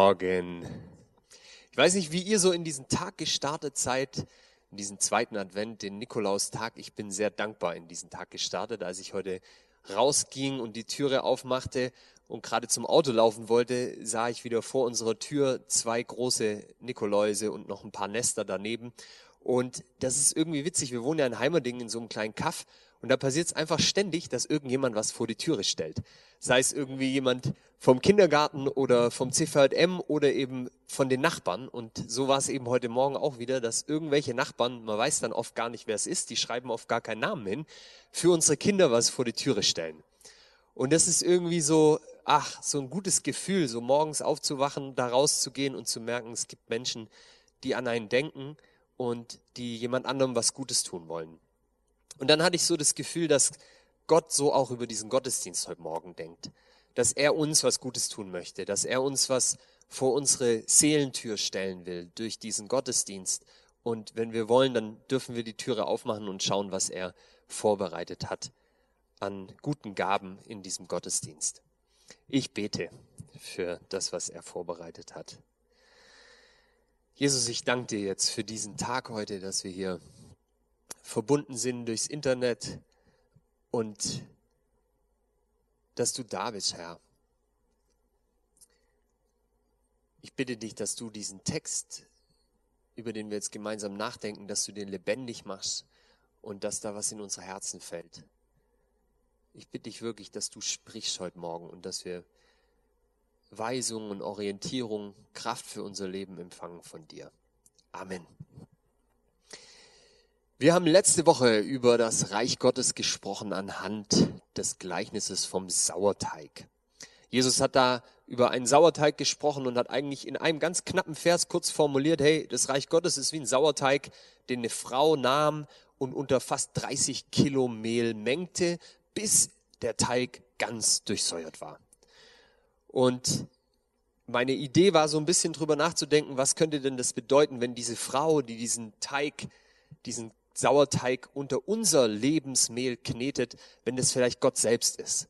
Morgen. Ich weiß nicht, wie ihr so in diesen Tag gestartet seid, in diesen zweiten Advent, den Nikolaustag. Ich bin sehr dankbar in diesen Tag gestartet, als ich heute rausging und die Türe aufmachte und gerade zum Auto laufen wollte, sah ich wieder vor unserer Tür zwei große Nikoläuse und noch ein paar Nester daneben. Und das ist irgendwie witzig. Wir wohnen ja in Heimerdingen in so einem kleinen Kaff und da passiert es einfach ständig, dass irgendjemand was vor die Türe stellt. Sei es irgendwie jemand vom Kindergarten oder vom CVM oder eben von den Nachbarn. Und so war es eben heute Morgen auch wieder, dass irgendwelche Nachbarn, man weiß dann oft gar nicht, wer es ist, die schreiben oft gar keinen Namen hin, für unsere Kinder was vor die Türe stellen. Und das ist irgendwie so, ach, so ein gutes Gefühl, so morgens aufzuwachen, da rauszugehen und zu merken, es gibt Menschen, die an einen denken und die jemand anderem was Gutes tun wollen. Und dann hatte ich so das Gefühl, dass Gott so auch über diesen Gottesdienst heute Morgen denkt. Dass er uns was Gutes tun möchte, dass er uns was vor unsere Seelentür stellen will durch diesen Gottesdienst. Und wenn wir wollen, dann dürfen wir die Türe aufmachen und schauen, was er vorbereitet hat an guten Gaben in diesem Gottesdienst. Ich bete für das, was er vorbereitet hat. Jesus, ich danke dir jetzt für diesen Tag heute, dass wir hier verbunden sind durchs Internet und dass du da bist, Herr. Ich bitte dich, dass du diesen Text, über den wir jetzt gemeinsam nachdenken, dass du den lebendig machst und dass da was in unsere Herzen fällt. Ich bitte dich wirklich, dass du sprichst heute Morgen und dass wir Weisung und Orientierung, Kraft für unser Leben empfangen von dir. Amen. Wir haben letzte Woche über das Reich Gottes gesprochen anhand des Gleichnisses vom Sauerteig. Jesus hat da über einen Sauerteig gesprochen und hat eigentlich in einem ganz knappen Vers kurz formuliert, hey, das Reich Gottes ist wie ein Sauerteig, den eine Frau nahm und unter fast 30 Kilo Mehl mengte, bis der Teig ganz durchsäuert war. Und meine Idee war so ein bisschen drüber nachzudenken, was könnte denn das bedeuten, wenn diese Frau, die diesen Teig, diesen Sauerteig unter unser Lebensmehl knetet, wenn das vielleicht Gott selbst ist.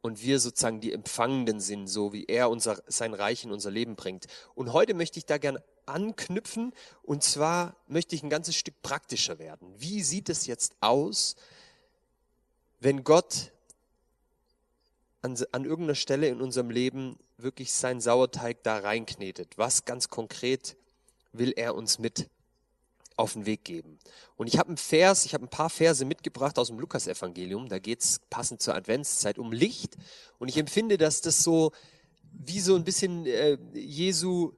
Und wir sozusagen die Empfangenden sind, so wie er unser, sein Reich in unser Leben bringt. Und heute möchte ich da gern anknüpfen. Und zwar möchte ich ein ganzes Stück praktischer werden. Wie sieht es jetzt aus, wenn Gott an, an irgendeiner Stelle in unserem Leben wirklich seinen Sauerteig da reinknetet? Was ganz konkret will er uns mit auf den Weg geben. Und ich habe einen Vers, ich habe ein paar Verse mitgebracht aus dem Lukasevangelium. Da geht es passend zur Adventszeit um Licht. Und ich empfinde, dass das so wie so ein bisschen äh, Jesu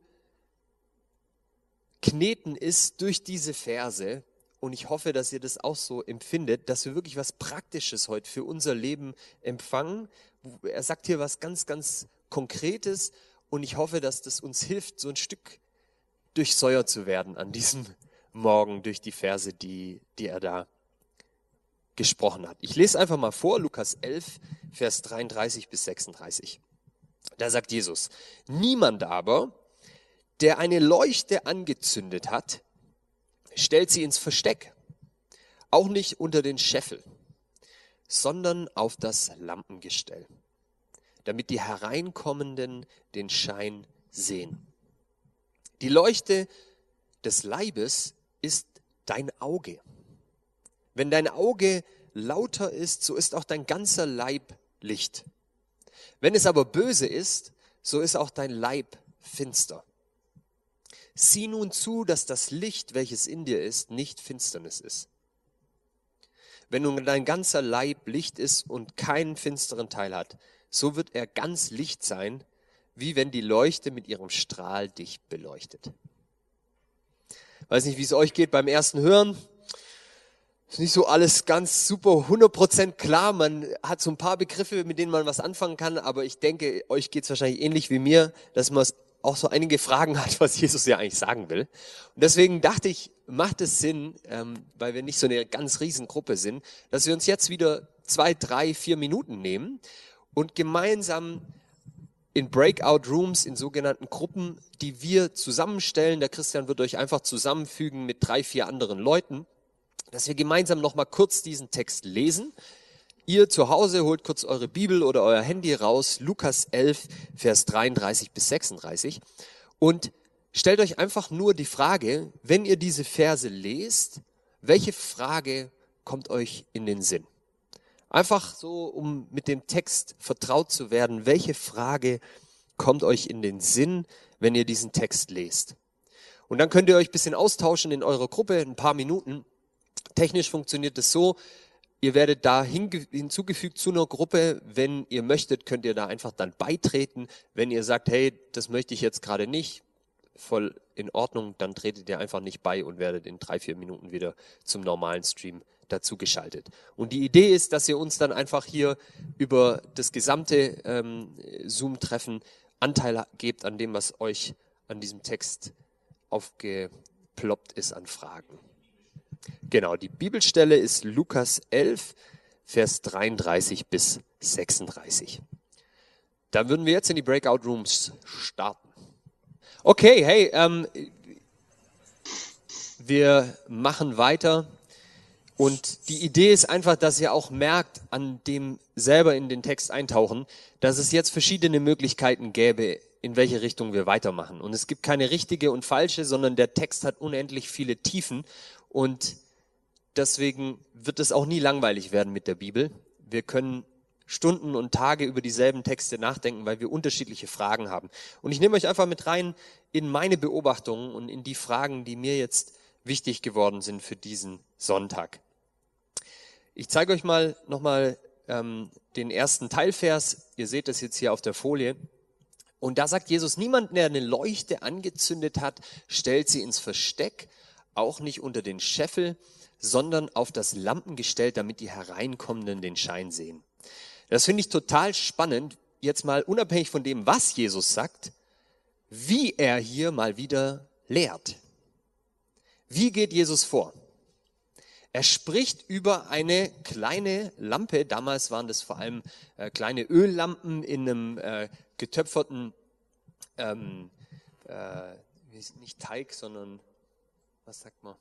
Kneten ist durch diese Verse. Und ich hoffe, dass ihr das auch so empfindet, dass wir wirklich was Praktisches heute für unser Leben empfangen. Er sagt hier was ganz, ganz Konkretes. Und ich hoffe, dass das uns hilft, so ein Stück durchsäuert zu werden an diesem Morgen durch die Verse, die, die er da gesprochen hat. Ich lese einfach mal vor, Lukas 11, Vers 33 bis 36. Da sagt Jesus, niemand aber, der eine Leuchte angezündet hat, stellt sie ins Versteck, auch nicht unter den Scheffel, sondern auf das Lampengestell, damit die Hereinkommenden den Schein sehen. Die Leuchte des Leibes ist dein Auge. Wenn dein Auge lauter ist, so ist auch dein ganzer Leib Licht. Wenn es aber böse ist, so ist auch dein Leib finster. Sieh nun zu, dass das Licht, welches in dir ist, nicht Finsternis ist. Wenn nun dein ganzer Leib Licht ist und keinen finsteren Teil hat, so wird er ganz Licht sein, wie wenn die Leuchte mit ihrem Strahl dich beleuchtet. Weiß nicht, wie es euch geht beim ersten Hören. Ist nicht so alles ganz super 100% klar. Man hat so ein paar Begriffe, mit denen man was anfangen kann, aber ich denke, euch geht es wahrscheinlich ähnlich wie mir, dass man auch so einige Fragen hat, was Jesus ja eigentlich sagen will. Und deswegen dachte ich, macht es Sinn, ähm, weil wir nicht so eine ganz riesen Gruppe sind, dass wir uns jetzt wieder zwei, drei, vier Minuten nehmen und gemeinsam in Breakout Rooms, in sogenannten Gruppen, die wir zusammenstellen. Der Christian wird euch einfach zusammenfügen mit drei, vier anderen Leuten, dass wir gemeinsam noch mal kurz diesen Text lesen, ihr zu Hause holt kurz eure Bibel oder euer Handy raus, Lukas 11, Vers 33 bis 36 und stellt euch einfach nur die Frage, wenn ihr diese Verse lest, welche Frage kommt euch in den Sinn? Einfach so, um mit dem Text vertraut zu werden, welche Frage kommt euch in den Sinn, wenn ihr diesen Text lest? Und dann könnt ihr euch ein bisschen austauschen in eurer Gruppe, ein paar Minuten. Technisch funktioniert es so, ihr werdet da hinzugefügt zu einer Gruppe. Wenn ihr möchtet, könnt ihr da einfach dann beitreten. Wenn ihr sagt, hey, das möchte ich jetzt gerade nicht, voll in Ordnung, dann tretet ihr einfach nicht bei und werdet in drei, vier Minuten wieder zum normalen Stream dazu geschaltet. Und die Idee ist, dass ihr uns dann einfach hier über das gesamte ähm, Zoom-Treffen Anteil gebt an dem, was euch an diesem Text aufgeploppt ist an Fragen. Genau, die Bibelstelle ist Lukas 11, Vers 33 bis 36. Dann würden wir jetzt in die Breakout Rooms starten. Okay, hey, ähm, wir machen weiter und die Idee ist einfach, dass ihr auch merkt, an dem selber in den Text eintauchen, dass es jetzt verschiedene Möglichkeiten gäbe, in welche Richtung wir weitermachen. Und es gibt keine richtige und falsche, sondern der Text hat unendlich viele Tiefen und deswegen wird es auch nie langweilig werden mit der Bibel. Wir können Stunden und Tage über dieselben Texte nachdenken, weil wir unterschiedliche Fragen haben. Und ich nehme euch einfach mit rein in meine Beobachtungen und in die Fragen, die mir jetzt wichtig geworden sind für diesen Sonntag. Ich zeige euch mal nochmal ähm, den ersten Teilvers. Ihr seht das jetzt hier auf der Folie. Und da sagt Jesus, niemand, der eine Leuchte angezündet hat, stellt sie ins Versteck, auch nicht unter den Scheffel, sondern auf das Lampengestell, damit die Hereinkommenden den Schein sehen. Das finde ich total spannend, jetzt mal unabhängig von dem, was Jesus sagt, wie er hier mal wieder lehrt. Wie geht Jesus vor? Er spricht über eine kleine Lampe. Damals waren das vor allem äh, kleine Öllampen in einem äh, getöpferten, ähm, äh, nicht Teig, sondern was sagt man?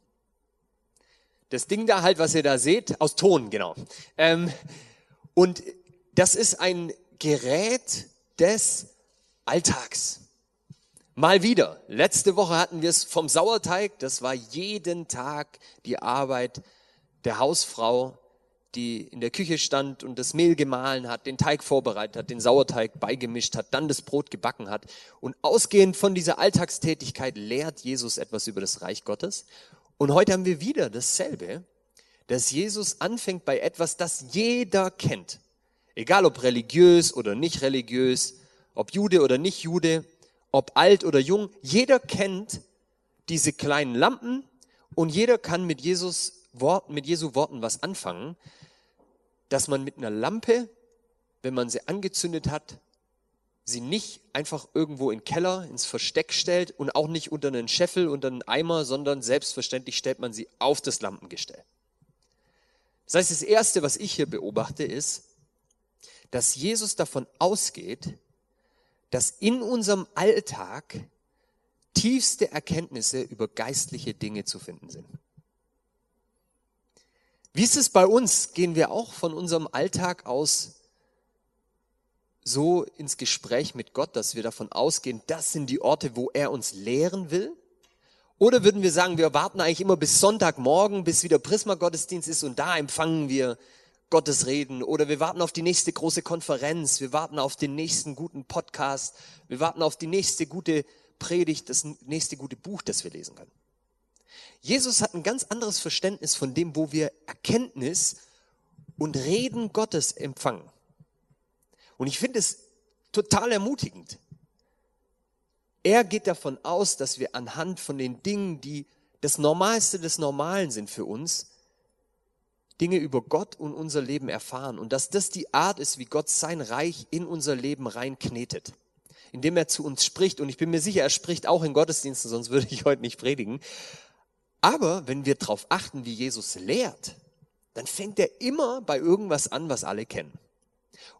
Das Ding da halt, was ihr da seht, aus Ton, genau. Ähm, und das ist ein Gerät des Alltags. Mal wieder. Letzte Woche hatten wir es vom Sauerteig. Das war jeden Tag die Arbeit der Hausfrau, die in der Küche stand und das Mehl gemahlen hat, den Teig vorbereitet hat, den Sauerteig beigemischt hat, dann das Brot gebacken hat. Und ausgehend von dieser Alltagstätigkeit lehrt Jesus etwas über das Reich Gottes. Und heute haben wir wieder dasselbe, dass Jesus anfängt bei etwas, das jeder kennt. Egal ob religiös oder nicht religiös, ob Jude oder nicht Jude, ob alt oder jung, jeder kennt diese kleinen Lampen und jeder kann mit Jesus Worten, mit Jesu Worten was anfangen, dass man mit einer Lampe, wenn man sie angezündet hat, sie nicht einfach irgendwo in den Keller, ins Versteck stellt und auch nicht unter einen Scheffel, unter einen Eimer, sondern selbstverständlich stellt man sie auf das Lampengestell. Das heißt, das Erste, was ich hier beobachte, ist, dass Jesus davon ausgeht, dass in unserem Alltag tiefste Erkenntnisse über geistliche Dinge zu finden sind. Wie ist es bei uns? Gehen wir auch von unserem Alltag aus so ins Gespräch mit Gott, dass wir davon ausgehen, das sind die Orte, wo er uns lehren will? Oder würden wir sagen, wir warten eigentlich immer bis Sonntagmorgen, bis wieder Prisma-Gottesdienst ist und da empfangen wir Gottes Reden? Oder wir warten auf die nächste große Konferenz, wir warten auf den nächsten guten Podcast, wir warten auf die nächste gute Predigt, das nächste gute Buch, das wir lesen können. Jesus hat ein ganz anderes Verständnis von dem, wo wir Erkenntnis und Reden Gottes empfangen. Und ich finde es total ermutigend. Er geht davon aus, dass wir anhand von den Dingen, die das Normalste des Normalen sind für uns, Dinge über Gott und unser Leben erfahren und dass das die Art ist, wie Gott sein Reich in unser Leben reinknetet, indem er zu uns spricht. Und ich bin mir sicher, er spricht auch in Gottesdiensten, sonst würde ich heute nicht predigen. Aber wenn wir darauf achten, wie Jesus lehrt, dann fängt er immer bei irgendwas an, was alle kennen.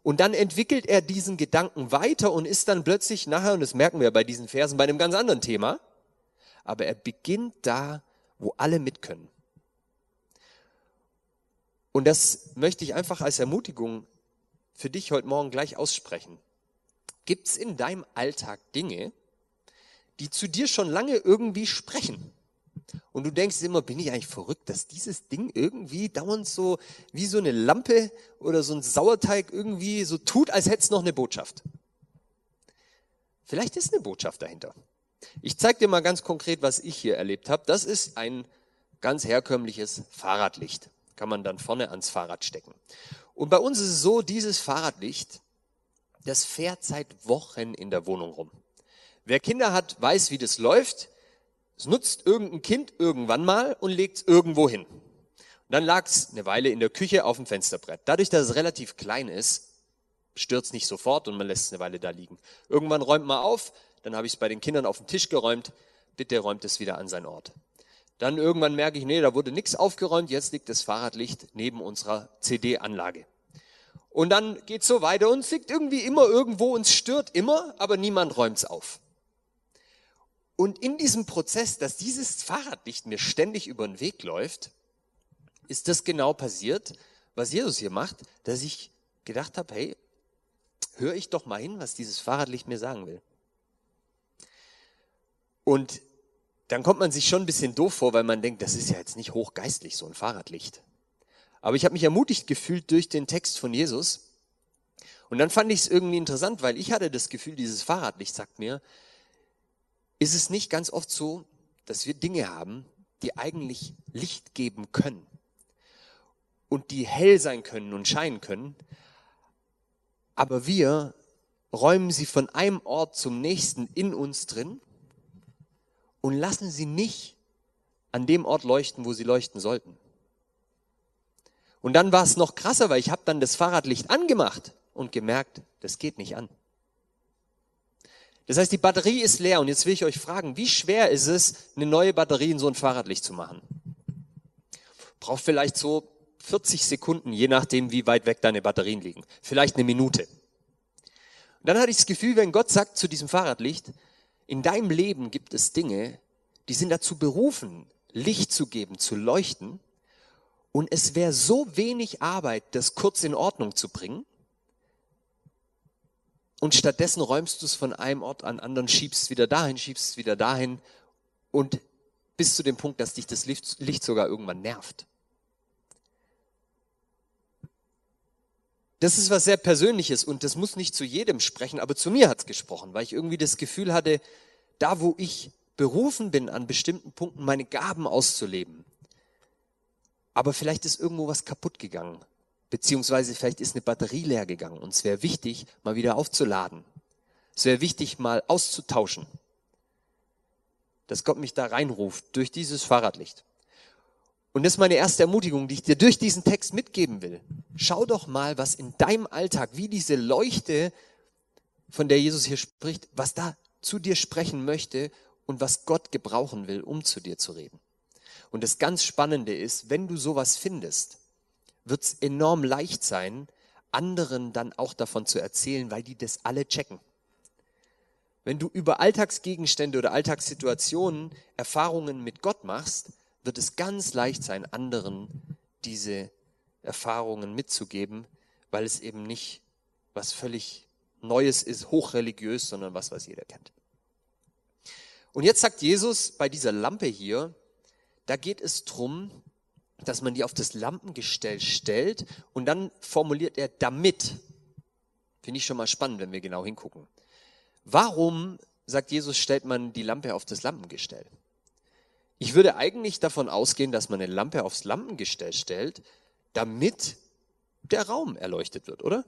Und dann entwickelt er diesen Gedanken weiter und ist dann plötzlich nachher, und das merken wir bei diesen Versen, bei einem ganz anderen Thema, aber er beginnt da, wo alle mit können. Und das möchte ich einfach als Ermutigung für dich heute Morgen gleich aussprechen. Gibt es in deinem Alltag Dinge, die zu dir schon lange irgendwie sprechen? Und du denkst immer, bin ich eigentlich verrückt, dass dieses Ding irgendwie dauernd so wie so eine Lampe oder so ein Sauerteig irgendwie so tut, als hätte es noch eine Botschaft. Vielleicht ist eine Botschaft dahinter. Ich zeige dir mal ganz konkret, was ich hier erlebt habe. Das ist ein ganz herkömmliches Fahrradlicht. Kann man dann vorne ans Fahrrad stecken. Und bei uns ist es so, dieses Fahrradlicht, das fährt seit Wochen in der Wohnung rum. Wer Kinder hat, weiß, wie das läuft. Es nutzt irgendein Kind irgendwann mal und legt es irgendwo hin. Und dann lag es eine Weile in der Küche auf dem Fensterbrett. Dadurch, dass es relativ klein ist, stürzt nicht sofort und man lässt es eine Weile da liegen. Irgendwann räumt man auf, dann habe ich es bei den Kindern auf den Tisch geräumt, bitte räumt es wieder an seinen Ort. Dann irgendwann merke ich, nee, da wurde nichts aufgeräumt, jetzt liegt das Fahrradlicht neben unserer CD-Anlage. Und dann geht's so weiter und es liegt irgendwie immer irgendwo und es stört immer, aber niemand räumt's auf. Und in diesem Prozess, dass dieses Fahrradlicht mir ständig über den Weg läuft, ist das genau passiert, was Jesus hier macht, dass ich gedacht habe, hey, höre ich doch mal hin, was dieses Fahrradlicht mir sagen will. Und dann kommt man sich schon ein bisschen doof vor, weil man denkt, das ist ja jetzt nicht hochgeistlich, so ein Fahrradlicht. Aber ich habe mich ermutigt gefühlt durch den Text von Jesus. Und dann fand ich es irgendwie interessant, weil ich hatte das Gefühl, dieses Fahrradlicht sagt mir, ist es nicht ganz oft so, dass wir Dinge haben, die eigentlich Licht geben können und die hell sein können und scheinen können, aber wir räumen sie von einem Ort zum nächsten in uns drin und lassen sie nicht an dem Ort leuchten, wo sie leuchten sollten. Und dann war es noch krasser, weil ich habe dann das Fahrradlicht angemacht und gemerkt, das geht nicht an. Das heißt, die Batterie ist leer und jetzt will ich euch fragen, wie schwer ist es, eine neue Batterie in so ein Fahrradlicht zu machen? Braucht vielleicht so 40 Sekunden, je nachdem, wie weit weg deine Batterien liegen. Vielleicht eine Minute. Und dann hatte ich das Gefühl, wenn Gott sagt zu diesem Fahrradlicht, in deinem Leben gibt es Dinge, die sind dazu berufen, Licht zu geben, zu leuchten. Und es wäre so wenig Arbeit, das kurz in Ordnung zu bringen, und stattdessen räumst du es von einem Ort an anderen, schiebst wieder dahin, schiebst wieder dahin und bis zu dem Punkt, dass dich das Licht sogar irgendwann nervt. Das ist was sehr Persönliches und das muss nicht zu jedem sprechen, aber zu mir hat es gesprochen, weil ich irgendwie das Gefühl hatte, da wo ich berufen bin, an bestimmten Punkten meine Gaben auszuleben, aber vielleicht ist irgendwo was kaputt gegangen Beziehungsweise vielleicht ist eine Batterie leer gegangen und es wäre wichtig, mal wieder aufzuladen. Es wäre wichtig, mal auszutauschen. Dass Gott mich da reinruft durch dieses Fahrradlicht. Und das ist meine erste Ermutigung, die ich dir durch diesen Text mitgeben will. Schau doch mal, was in deinem Alltag, wie diese Leuchte, von der Jesus hier spricht, was da zu dir sprechen möchte und was Gott gebrauchen will, um zu dir zu reden. Und das ganz Spannende ist, wenn du sowas findest, wird es enorm leicht sein, anderen dann auch davon zu erzählen, weil die das alle checken. Wenn du über Alltagsgegenstände oder Alltagssituationen Erfahrungen mit Gott machst, wird es ganz leicht sein, anderen diese Erfahrungen mitzugeben, weil es eben nicht was völlig Neues ist, hochreligiös, sondern was, was jeder kennt. Und jetzt sagt Jesus bei dieser Lampe hier, da geht es drum, dass man die auf das Lampengestell stellt und dann formuliert er damit. Finde ich schon mal spannend, wenn wir genau hingucken. Warum, sagt Jesus, stellt man die Lampe auf das Lampengestell? Ich würde eigentlich davon ausgehen, dass man eine Lampe aufs Lampengestell stellt, damit der Raum erleuchtet wird, oder?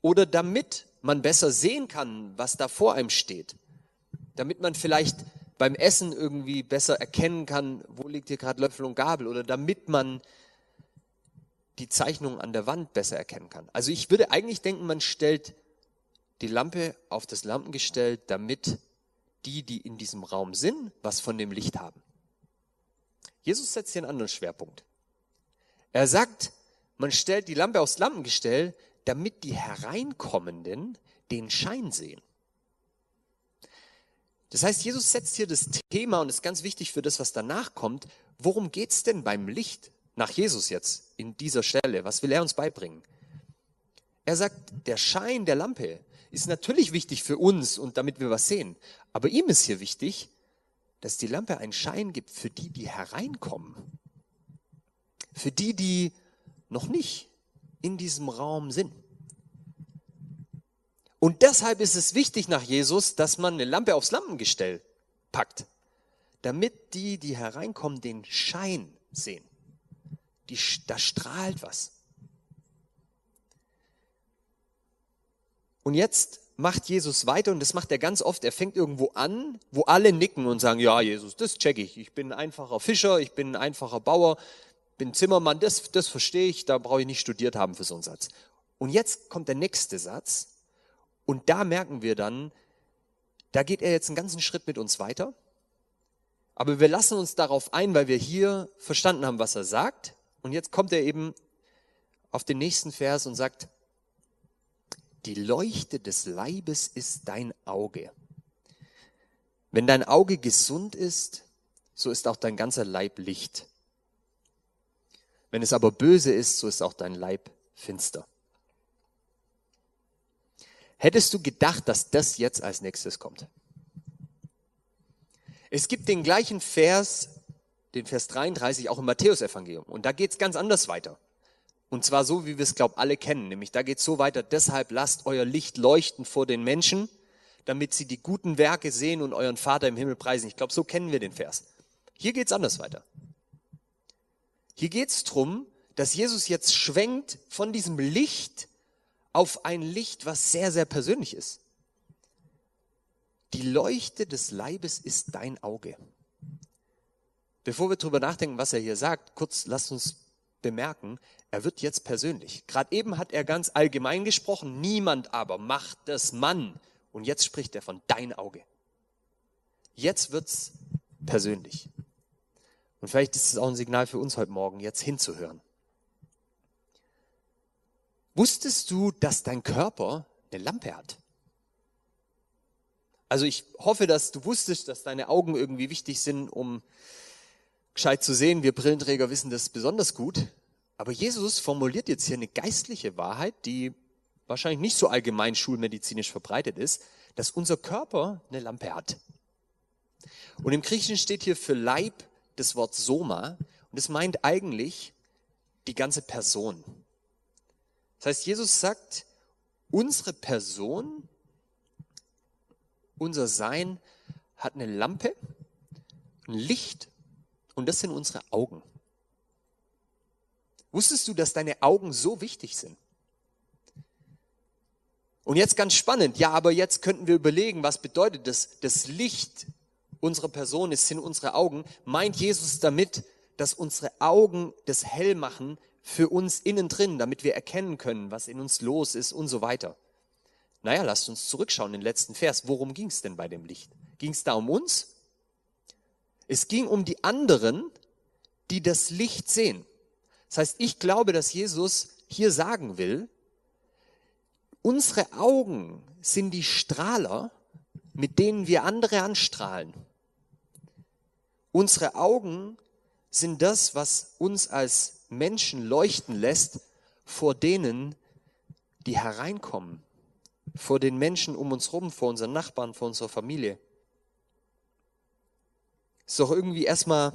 Oder damit man besser sehen kann, was da vor einem steht. Damit man vielleicht beim Essen irgendwie besser erkennen kann, wo liegt hier gerade Löffel und Gabel oder damit man die Zeichnung an der Wand besser erkennen kann. Also ich würde eigentlich denken, man stellt die Lampe auf das Lampengestell, damit die, die in diesem Raum sind, was von dem Licht haben. Jesus setzt hier einen anderen Schwerpunkt. Er sagt, man stellt die Lampe aufs Lampengestell, damit die Hereinkommenden den Schein sehen. Das heißt, Jesus setzt hier das Thema und ist ganz wichtig für das, was danach kommt. Worum geht's denn beim Licht nach Jesus jetzt in dieser Stelle? Was will er uns beibringen? Er sagt, der Schein der Lampe ist natürlich wichtig für uns und damit wir was sehen. Aber ihm ist hier wichtig, dass die Lampe einen Schein gibt für die, die hereinkommen. Für die, die noch nicht in diesem Raum sind. Und deshalb ist es wichtig nach Jesus, dass man eine Lampe aufs Lampengestell packt, damit die, die hereinkommen, den Schein sehen. Die, da strahlt was. Und jetzt macht Jesus weiter und das macht er ganz oft. Er fängt irgendwo an, wo alle nicken und sagen, ja, Jesus, das check ich. Ich bin ein einfacher Fischer, ich bin ein einfacher Bauer, bin Zimmermann, das, das verstehe ich, da brauche ich nicht studiert haben für so einen Satz. Und jetzt kommt der nächste Satz und da merken wir dann, da geht er jetzt einen ganzen Schritt mit uns weiter. Aber wir lassen uns darauf ein, weil wir hier verstanden haben, was er sagt. Und jetzt kommt er eben auf den nächsten Vers und sagt, die Leuchte des Leibes ist dein Auge. Wenn dein Auge gesund ist, so ist auch dein ganzer Leib Licht. Wenn es aber böse ist, so ist auch dein Leib finster. Hättest du gedacht, dass das jetzt als nächstes kommt? Es gibt den gleichen Vers, den Vers 33, auch im Matthäusevangelium. Und da geht es ganz anders weiter. Und zwar so, wie wir es, glaube alle kennen. Nämlich da geht es so weiter, deshalb lasst euer Licht leuchten vor den Menschen, damit sie die guten Werke sehen und euren Vater im Himmel preisen. Ich glaube, so kennen wir den Vers. Hier geht es anders weiter. Hier geht es darum, dass Jesus jetzt schwenkt von diesem Licht auf ein Licht, was sehr, sehr persönlich ist. Die Leuchte des Leibes ist dein Auge. Bevor wir darüber nachdenken, was er hier sagt, kurz lasst uns bemerken, er wird jetzt persönlich. Gerade eben hat er ganz allgemein gesprochen, niemand aber macht das Mann. Und jetzt spricht er von dein Auge. Jetzt wird's persönlich. Und vielleicht ist es auch ein Signal für uns heute Morgen, jetzt hinzuhören. Wusstest du, dass dein Körper eine Lampe hat? Also ich hoffe, dass du wusstest, dass deine Augen irgendwie wichtig sind, um gescheit zu sehen. Wir Brillenträger wissen das besonders gut. Aber Jesus formuliert jetzt hier eine geistliche Wahrheit, die wahrscheinlich nicht so allgemein schulmedizinisch verbreitet ist, dass unser Körper eine Lampe hat. Und im Griechischen steht hier für Leib das Wort Soma und es meint eigentlich die ganze Person. Das heißt, Jesus sagt, unsere Person, unser Sein hat eine Lampe, ein Licht und das sind unsere Augen. Wusstest du, dass deine Augen so wichtig sind? Und jetzt ganz spannend, ja, aber jetzt könnten wir überlegen, was bedeutet das? Das Licht unserer Person ist, sind unsere Augen. Meint Jesus damit, dass unsere Augen das hell machen für uns innen drin, damit wir erkennen können, was in uns los ist und so weiter. Naja, lasst uns zurückschauen, den letzten Vers. Worum ging es denn bei dem Licht? Ging es da um uns? Es ging um die anderen, die das Licht sehen. Das heißt, ich glaube, dass Jesus hier sagen will, unsere Augen sind die Strahler, mit denen wir andere anstrahlen. Unsere Augen sind das, was uns als Menschen leuchten lässt vor denen, die hereinkommen, vor den Menschen um uns herum, vor unseren Nachbarn, vor unserer Familie. Ist doch irgendwie erstmal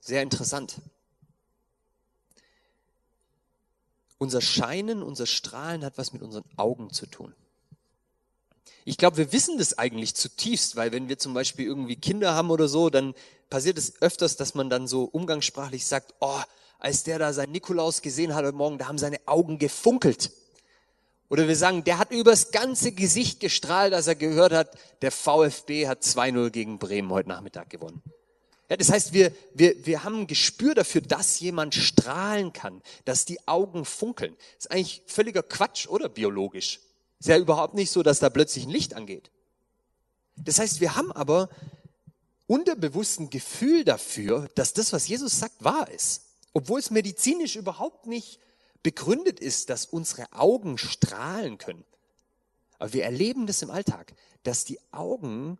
sehr interessant. Unser Scheinen, unser Strahlen hat was mit unseren Augen zu tun. Ich glaube, wir wissen das eigentlich zutiefst, weil wenn wir zum Beispiel irgendwie Kinder haben oder so, dann passiert es öfters, dass man dann so umgangssprachlich sagt, oh, als der da seinen Nikolaus gesehen hat heute Morgen, da haben seine Augen gefunkelt. Oder wir sagen, der hat übers ganze Gesicht gestrahlt, als er gehört hat, der VfB hat 2-0 gegen Bremen heute Nachmittag gewonnen. Ja, das heißt, wir, wir, wir haben ein Gespür dafür, dass jemand strahlen kann, dass die Augen funkeln. Das ist eigentlich völliger Quatsch, oder biologisch? Ist ja überhaupt nicht so, dass da plötzlich ein Licht angeht. Das heißt, wir haben aber unterbewussten Gefühl dafür, dass das, was Jesus sagt, wahr ist. Obwohl es medizinisch überhaupt nicht begründet ist, dass unsere Augen strahlen können. Aber wir erleben das im Alltag, dass die Augen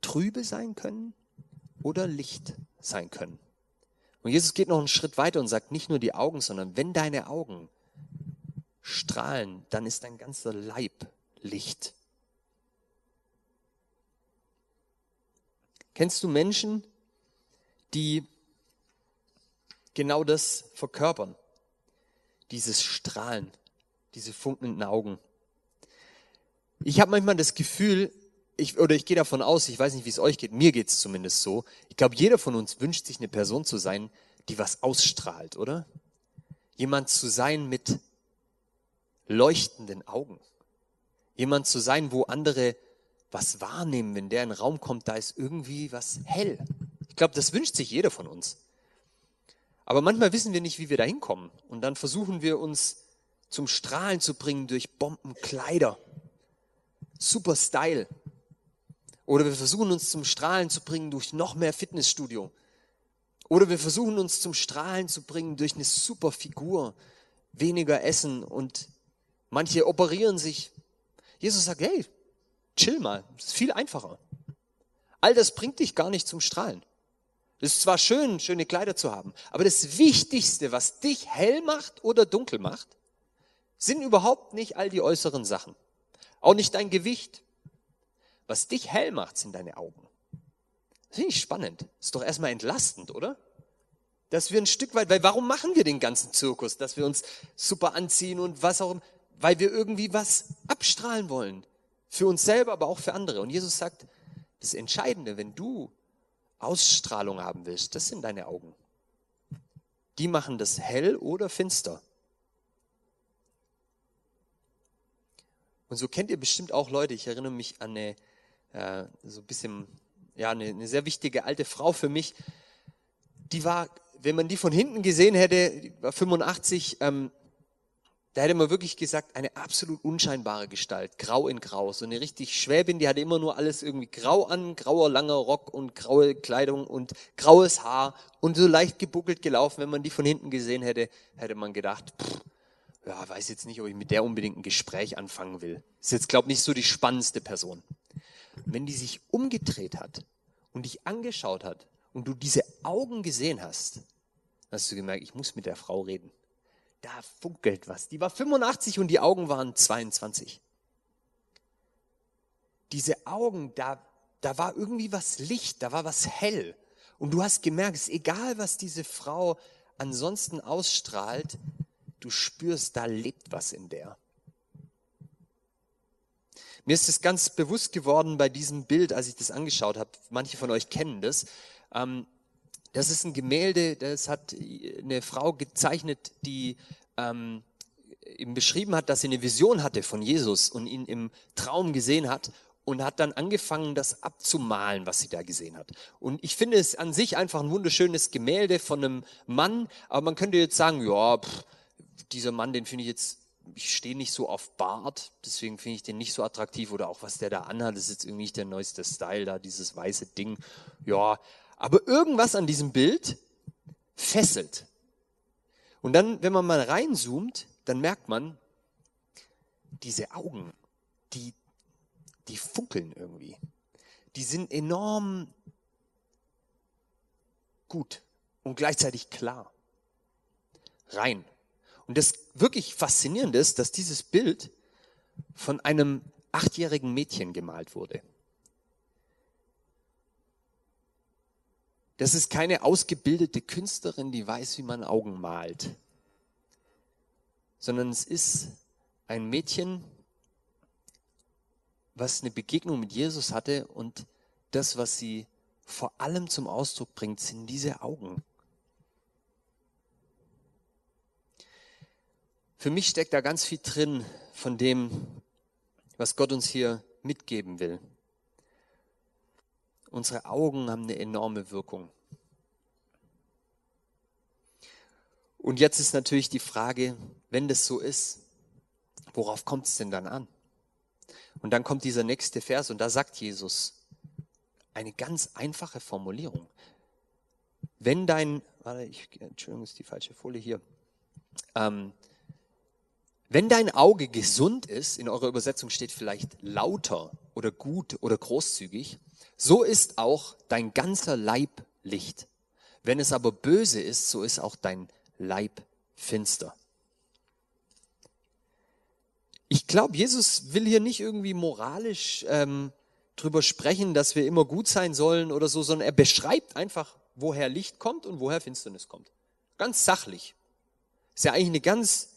trübe sein können oder Licht sein können. Und Und Jesus geht noch einen Schritt weiter und sagt nicht nur die Augen, sondern wenn deine Augen strahlen, dann ist dein ganzer Leib Licht. Kennst du Menschen, die genau das verkörpern? Dieses Strahlen, diese funkelnden Augen. Ich habe manchmal das Gefühl, ich, oder ich gehe davon aus, ich weiß nicht, wie es euch geht, mir geht es zumindest so. Ich glaube, jeder von uns wünscht sich eine Person zu sein, die was ausstrahlt, oder? Jemand zu sein mit leuchtenden Augen. Jemand zu sein, wo andere was wahrnehmen, wenn der in den Raum kommt, da ist irgendwie was hell. Ich glaube, das wünscht sich jeder von uns. Aber manchmal wissen wir nicht, wie wir da hinkommen. Und dann versuchen wir uns zum Strahlen zu bringen durch Bombenkleider. Super Style. Oder wir versuchen uns zum Strahlen zu bringen durch noch mehr Fitnessstudio. Oder wir versuchen uns zum Strahlen zu bringen durch eine super Figur, weniger Essen und manche operieren sich. Jesus sagt, hey, chill mal, ist viel einfacher. All das bringt dich gar nicht zum Strahlen. Es ist zwar schön, schöne Kleider zu haben, aber das Wichtigste, was dich hell macht oder dunkel macht, sind überhaupt nicht all die äußeren Sachen. Auch nicht dein Gewicht. Was dich hell macht, sind deine Augen. Das finde ich spannend. Ist doch erstmal entlastend, oder? Dass wir ein Stück weit, weil warum machen wir den ganzen Zirkus, dass wir uns super anziehen und was auch immer? Weil wir irgendwie was abstrahlen wollen. Für uns selber, aber auch für andere. Und Jesus sagt, das Entscheidende, wenn du Ausstrahlung haben willst, das sind deine Augen. Die machen das hell oder finster. Und so kennt ihr bestimmt auch Leute. Ich erinnere mich an eine, äh, so ein bisschen, ja, eine, eine sehr wichtige alte Frau für mich. Die war, wenn man die von hinten gesehen hätte, die war 85, ähm, da hätte man wirklich gesagt, eine absolut unscheinbare Gestalt, grau in grau, so eine richtig Schwäbin, die hatte immer nur alles irgendwie grau an, grauer langer Rock und graue Kleidung und graues Haar und so leicht gebuckelt gelaufen. Wenn man die von hinten gesehen hätte, hätte man gedacht, pff, ja, weiß jetzt nicht, ob ich mit der unbedingt ein Gespräch anfangen will. Ist jetzt, glaube ich, nicht so die spannendste Person. Wenn die sich umgedreht hat und dich angeschaut hat und du diese Augen gesehen hast, hast du gemerkt, ich muss mit der Frau reden da funkelt was. Die war 85 und die Augen waren 22. Diese Augen, da, da war irgendwie was Licht, da war was hell. Und du hast gemerkt, es ist egal, was diese Frau ansonsten ausstrahlt, du spürst, da lebt was in der. Mir ist es ganz bewusst geworden bei diesem Bild, als ich das angeschaut habe. Manche von euch kennen das. Ähm, das ist ein Gemälde, das hat eine Frau gezeichnet, die ähm, ihm beschrieben hat, dass sie eine Vision hatte von Jesus und ihn im Traum gesehen hat und hat dann angefangen, das abzumalen, was sie da gesehen hat. Und ich finde es an sich einfach ein wunderschönes Gemälde von einem Mann, aber man könnte jetzt sagen, ja, pff, dieser Mann, den finde ich jetzt, ich stehe nicht so auf Bart, deswegen finde ich den nicht so attraktiv oder auch was der da anhat, das ist jetzt irgendwie nicht der neueste Style da, dieses weiße Ding. Ja, aber irgendwas an diesem Bild fesselt. Und dann, wenn man mal reinzoomt, dann merkt man, diese Augen, die, die funkeln irgendwie. Die sind enorm gut und gleichzeitig klar. Rein. Und das wirklich Faszinierende ist, dass dieses Bild von einem achtjährigen Mädchen gemalt wurde. Das ist keine ausgebildete Künstlerin, die weiß, wie man Augen malt, sondern es ist ein Mädchen, was eine Begegnung mit Jesus hatte und das, was sie vor allem zum Ausdruck bringt, sind diese Augen. Für mich steckt da ganz viel drin von dem, was Gott uns hier mitgeben will. Unsere Augen haben eine enorme Wirkung. Und jetzt ist natürlich die Frage, wenn das so ist, worauf kommt es denn dann an? Und dann kommt dieser nächste Vers und da sagt Jesus eine ganz einfache Formulierung. Wenn dein, warte, ich, Entschuldigung, ist die falsche Folie hier. Ähm, wenn dein Auge gesund ist, in eurer Übersetzung steht vielleicht lauter oder gut oder großzügig, so ist auch dein ganzer Leib Licht. Wenn es aber böse ist, so ist auch dein Leib finster. Ich glaube, Jesus will hier nicht irgendwie moralisch ähm, drüber sprechen, dass wir immer gut sein sollen oder so, sondern er beschreibt einfach, woher Licht kommt und woher Finsternis kommt. Ganz sachlich. Ist ja eigentlich eine ganz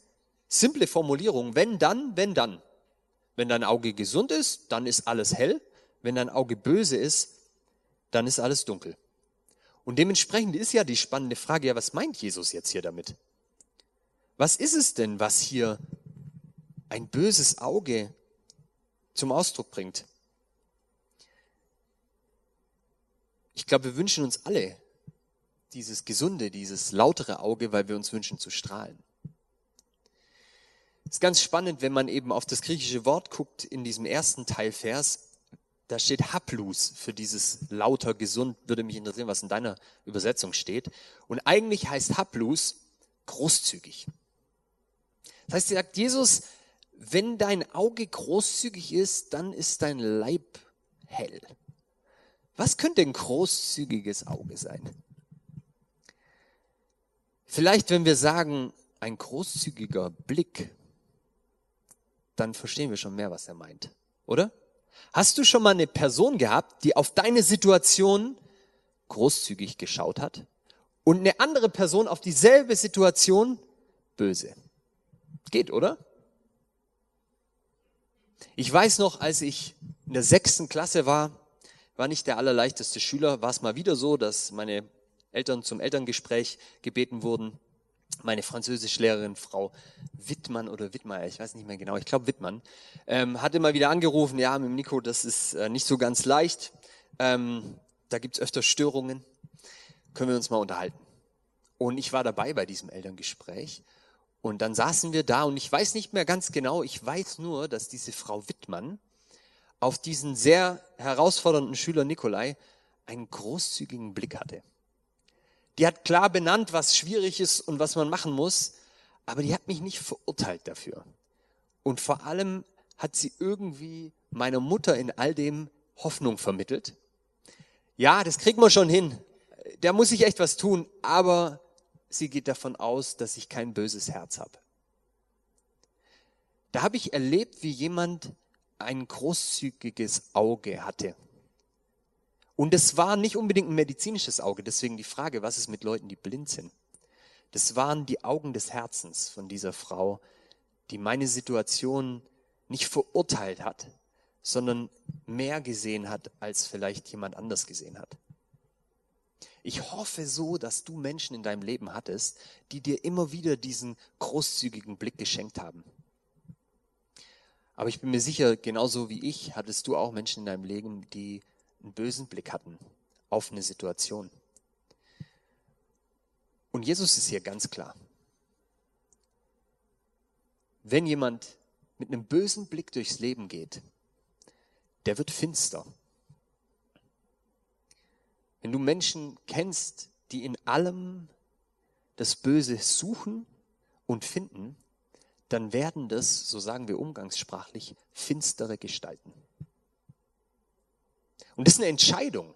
simple Formulierung. Wenn dann, wenn dann. Wenn dein Auge gesund ist, dann ist alles hell. Wenn dein Auge böse ist, dann ist alles dunkel. Und dementsprechend ist ja die spannende Frage, ja, was meint Jesus jetzt hier damit? Was ist es denn, was hier ein böses Auge zum Ausdruck bringt? Ich glaube, wir wünschen uns alle dieses gesunde, dieses lautere Auge, weil wir uns wünschen zu strahlen. Es ist ganz spannend, wenn man eben auf das griechische Wort guckt in diesem ersten Teilvers. Da steht Haplus für dieses lauter, gesund. Würde mich interessieren, was in deiner Übersetzung steht. Und eigentlich heißt Haplus großzügig. Das heißt, sagt Jesus, wenn dein Auge großzügig ist, dann ist dein Leib hell. Was könnte ein großzügiges Auge sein? Vielleicht, wenn wir sagen, ein großzügiger Blick, dann verstehen wir schon mehr, was er meint, oder? Hast du schon mal eine Person gehabt, die auf deine Situation großzügig geschaut hat und eine andere Person auf dieselbe Situation böse? Geht, oder? Ich weiß noch, als ich in der sechsten Klasse war, war nicht der allerleichteste Schüler, war es mal wieder so, dass meine Eltern zum Elterngespräch gebeten wurden. Meine Französischlehrerin, Frau Wittmann oder Wittmeier, ich weiß nicht mehr genau, ich glaube Wittmann, ähm, hatte mal wieder angerufen, ja, mit dem Nico, das ist äh, nicht so ganz leicht. Ähm, da gibt's öfter Störungen. Können wir uns mal unterhalten? Und ich war dabei bei diesem Elterngespräch. Und dann saßen wir da und ich weiß nicht mehr ganz genau, ich weiß nur, dass diese Frau Wittmann auf diesen sehr herausfordernden Schüler Nikolai einen großzügigen Blick hatte. Die hat klar benannt, was schwierig ist und was man machen muss, aber die hat mich nicht verurteilt dafür. Und vor allem hat sie irgendwie meiner Mutter in all dem Hoffnung vermittelt. Ja, das kriegt man schon hin. Da muss ich echt was tun, aber sie geht davon aus, dass ich kein böses Herz habe. Da habe ich erlebt, wie jemand ein großzügiges Auge hatte. Und es war nicht unbedingt ein medizinisches Auge, deswegen die Frage, was ist mit Leuten, die blind sind? Das waren die Augen des Herzens von dieser Frau, die meine Situation nicht verurteilt hat, sondern mehr gesehen hat, als vielleicht jemand anders gesehen hat. Ich hoffe so, dass du Menschen in deinem Leben hattest, die dir immer wieder diesen großzügigen Blick geschenkt haben. Aber ich bin mir sicher, genauso wie ich, hattest du auch Menschen in deinem Leben, die einen bösen Blick hatten auf eine Situation. Und Jesus ist hier ganz klar. Wenn jemand mit einem bösen Blick durchs Leben geht, der wird finster. Wenn du Menschen kennst, die in allem das Böse suchen und finden, dann werden das, so sagen wir umgangssprachlich, finstere Gestalten. Und das ist eine Entscheidung.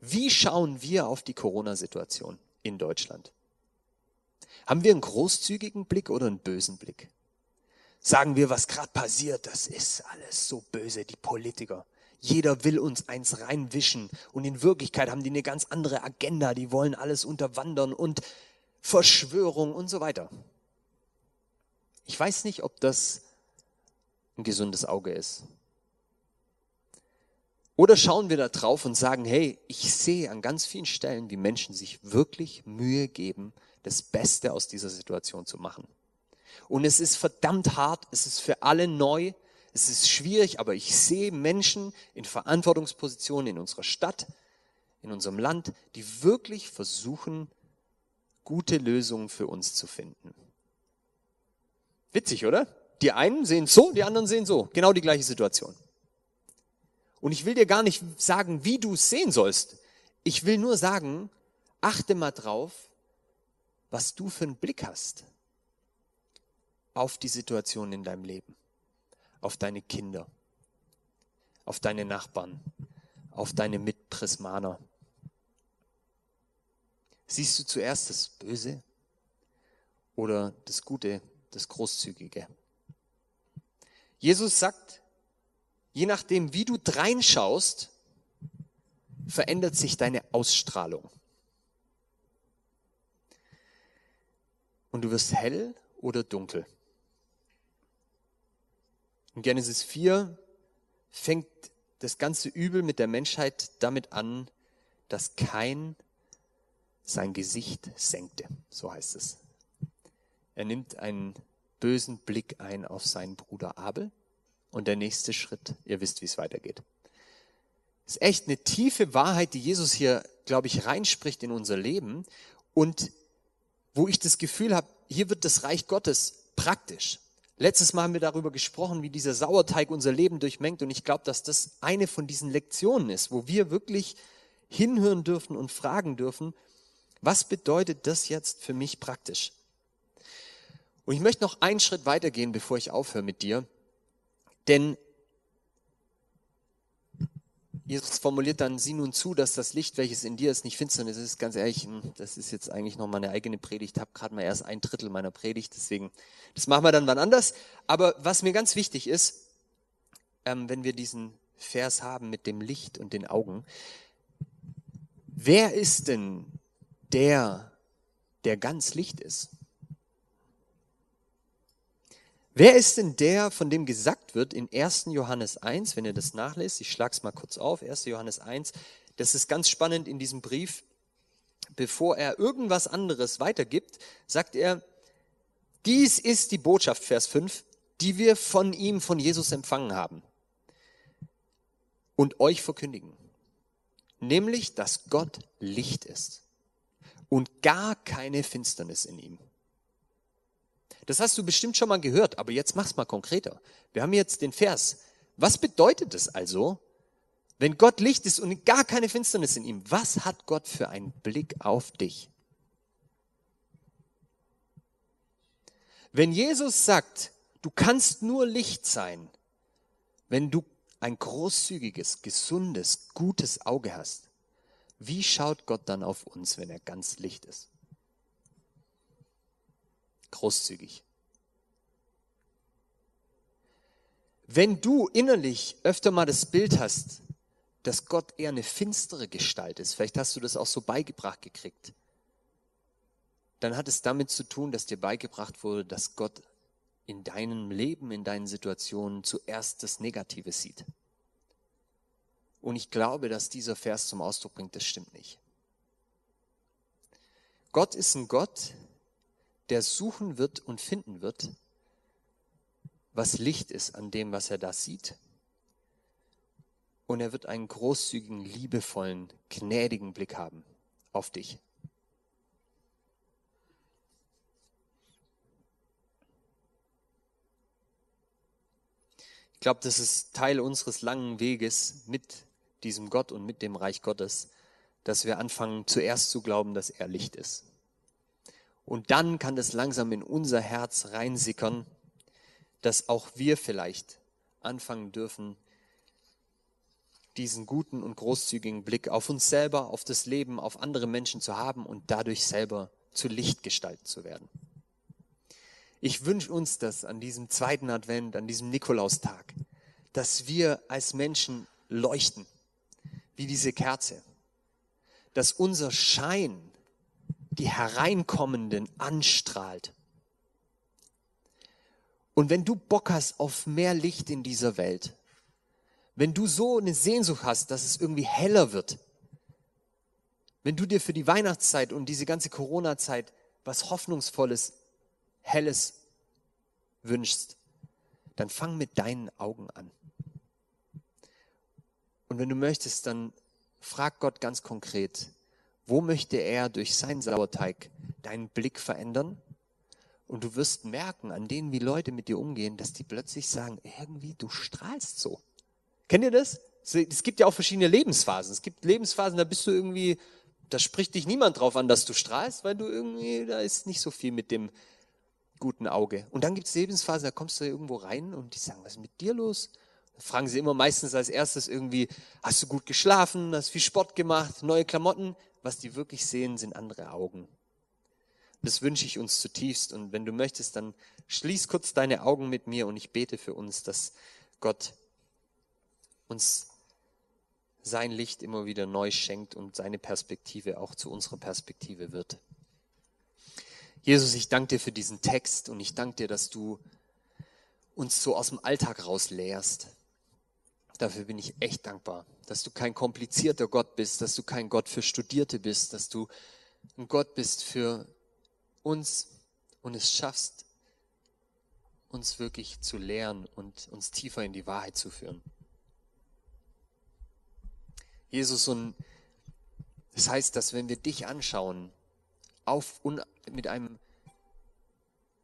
Wie schauen wir auf die Corona-Situation in Deutschland? Haben wir einen großzügigen Blick oder einen bösen Blick? Sagen wir, was gerade passiert, das ist alles so böse, die Politiker. Jeder will uns eins reinwischen und in Wirklichkeit haben die eine ganz andere Agenda, die wollen alles unterwandern und Verschwörung und so weiter. Ich weiß nicht, ob das ein gesundes Auge ist. Oder schauen wir da drauf und sagen, hey, ich sehe an ganz vielen Stellen, wie Menschen sich wirklich Mühe geben, das Beste aus dieser Situation zu machen. Und es ist verdammt hart, es ist für alle neu, es ist schwierig, aber ich sehe Menschen in Verantwortungspositionen in unserer Stadt, in unserem Land, die wirklich versuchen, gute Lösungen für uns zu finden. Witzig, oder? Die einen sehen so, die anderen sehen so. Genau die gleiche Situation. Und ich will dir gar nicht sagen, wie du es sehen sollst. Ich will nur sagen, achte mal drauf, was du für einen Blick hast auf die Situation in deinem Leben, auf deine Kinder, auf deine Nachbarn, auf deine Mitprismaner. Siehst du zuerst das Böse oder das Gute, das Großzügige? Jesus sagt, je nachdem, wie du dreinschaust, verändert sich deine Ausstrahlung. Und du wirst hell oder dunkel. In Genesis 4 fängt das ganze Übel mit der Menschheit damit an, dass kein sein Gesicht senkte. So heißt es. Er nimmt einen bösen Blick ein auf seinen Bruder Abel. Und der nächste Schritt, ihr wisst, wie es weitergeht. Das ist echt eine tiefe Wahrheit, die Jesus hier, glaube ich, reinspricht in unser Leben und wo ich das Gefühl habe, hier wird das Reich Gottes praktisch. Letztes Mal haben wir darüber gesprochen, wie dieser Sauerteig unser Leben durchmengt und ich glaube, dass das eine von diesen Lektionen ist, wo wir wirklich hinhören dürfen und fragen dürfen, was bedeutet das jetzt für mich praktisch? Und ich möchte noch einen Schritt weitergehen, bevor ich aufhöre mit dir. Denn Jesus formuliert dann, sieh nun zu, dass das Licht, welches in dir ist, nicht Finsternis ist. Ganz ehrlich, hm, das ist jetzt eigentlich noch meine eigene Predigt. Ich habe gerade mal erst ein Drittel meiner Predigt, deswegen, das machen wir dann wann anders. Aber was mir ganz wichtig ist, ähm, wenn wir diesen Vers haben mit dem Licht und den Augen, wer ist denn der, der ganz Licht ist? Wer ist denn der, von dem gesagt wird in 1. Johannes 1, wenn ihr das nachlest, ich schlage es mal kurz auf, 1. Johannes 1, das ist ganz spannend in diesem Brief, bevor er irgendwas anderes weitergibt, sagt er, dies ist die Botschaft, Vers 5, die wir von ihm, von Jesus empfangen haben und euch verkündigen, nämlich, dass Gott Licht ist und gar keine Finsternis in ihm. Das hast du bestimmt schon mal gehört, aber jetzt mach's mal konkreter. Wir haben jetzt den Vers. Was bedeutet es also, wenn Gott Licht ist und gar keine Finsternis in ihm? Was hat Gott für einen Blick auf dich? Wenn Jesus sagt, du kannst nur Licht sein, wenn du ein großzügiges, gesundes, gutes Auge hast, wie schaut Gott dann auf uns, wenn er ganz Licht ist? Großzügig. Wenn du innerlich öfter mal das Bild hast, dass Gott eher eine finstere Gestalt ist, vielleicht hast du das auch so beigebracht gekriegt, dann hat es damit zu tun, dass dir beigebracht wurde, dass Gott in deinem Leben, in deinen Situationen zuerst das Negative sieht. Und ich glaube, dass dieser Vers zum Ausdruck bringt, das stimmt nicht. Gott ist ein Gott, der suchen wird und finden wird, was Licht ist an dem, was er da sieht. Und er wird einen großzügigen, liebevollen, gnädigen Blick haben auf dich. Ich glaube, das ist Teil unseres langen Weges mit diesem Gott und mit dem Reich Gottes, dass wir anfangen zuerst zu glauben, dass er Licht ist. Und dann kann das langsam in unser Herz reinsickern, dass auch wir vielleicht anfangen dürfen, diesen guten und großzügigen Blick auf uns selber, auf das Leben, auf andere Menschen zu haben und dadurch selber zu Lichtgestalten zu werden. Ich wünsche uns das an diesem zweiten Advent, an diesem Nikolaustag, dass wir als Menschen leuchten, wie diese Kerze, dass unser Schein die Hereinkommenden anstrahlt. Und wenn du Bock hast auf mehr Licht in dieser Welt, wenn du so eine Sehnsucht hast, dass es irgendwie heller wird, wenn du dir für die Weihnachtszeit und diese ganze Corona-Zeit was Hoffnungsvolles, Helles wünschst, dann fang mit deinen Augen an. Und wenn du möchtest, dann frag Gott ganz konkret, wo möchte er durch seinen Sauerteig deinen Blick verändern? Und du wirst merken, an denen, wie Leute mit dir umgehen, dass die plötzlich sagen, irgendwie, du strahlst so. Kennt ihr das? Es gibt ja auch verschiedene Lebensphasen. Es gibt Lebensphasen, da bist du irgendwie, da spricht dich niemand drauf an, dass du strahlst, weil du irgendwie, da ist nicht so viel mit dem guten Auge. Und dann gibt es Lebensphasen, da kommst du irgendwo rein und die sagen, was ist mit dir los? fragen sie immer meistens als erstes irgendwie, hast du gut geschlafen, hast viel Sport gemacht, neue Klamotten? Was die wirklich sehen, sind andere Augen. Das wünsche ich uns zutiefst. Und wenn du möchtest, dann schließ kurz deine Augen mit mir und ich bete für uns, dass Gott uns sein Licht immer wieder neu schenkt und seine Perspektive auch zu unserer Perspektive wird. Jesus, ich danke dir für diesen Text und ich danke dir, dass du uns so aus dem Alltag raus lehrst. Dafür bin ich echt dankbar, dass du kein komplizierter Gott bist, dass du kein Gott für Studierte bist, dass du ein Gott bist für uns und es schaffst, uns wirklich zu lehren und uns tiefer in die Wahrheit zu führen. Jesus, und das heißt, dass wenn wir dich anschauen, auf, mit einem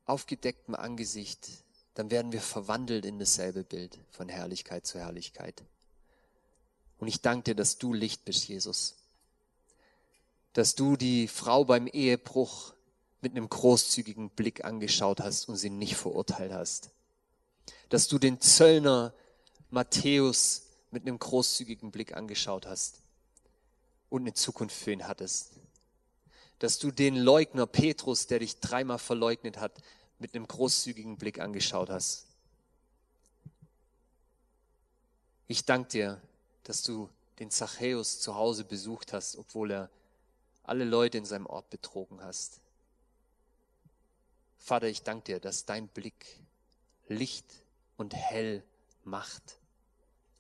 aufgedeckten Angesicht, dann werden wir verwandelt in dasselbe Bild von Herrlichkeit zu Herrlichkeit. Und ich danke dir, dass du Licht bist, Jesus. Dass du die Frau beim Ehebruch mit einem großzügigen Blick angeschaut hast und sie nicht verurteilt hast. Dass du den Zöllner Matthäus mit einem großzügigen Blick angeschaut hast und eine Zukunft für ihn hattest. Dass du den Leugner Petrus, der dich dreimal verleugnet hat, mit einem großzügigen Blick angeschaut hast. Ich danke dir, dass du den Zachäus zu Hause besucht hast, obwohl er alle Leute in seinem Ort betrogen hast. Vater, ich danke dir, dass dein Blick Licht und hell macht.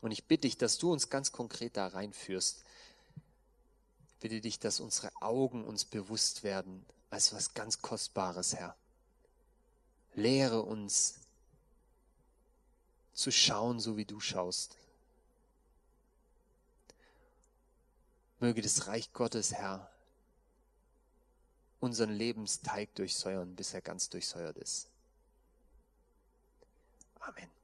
Und ich bitte dich, dass du uns ganz konkret da reinführst. Ich bitte dich, dass unsere Augen uns bewusst werden als was ganz Kostbares, Herr. Lehre uns zu schauen, so wie du schaust. Möge das Reich Gottes, Herr, unseren Lebensteig durchsäuern, bis er ganz durchsäuert ist. Amen.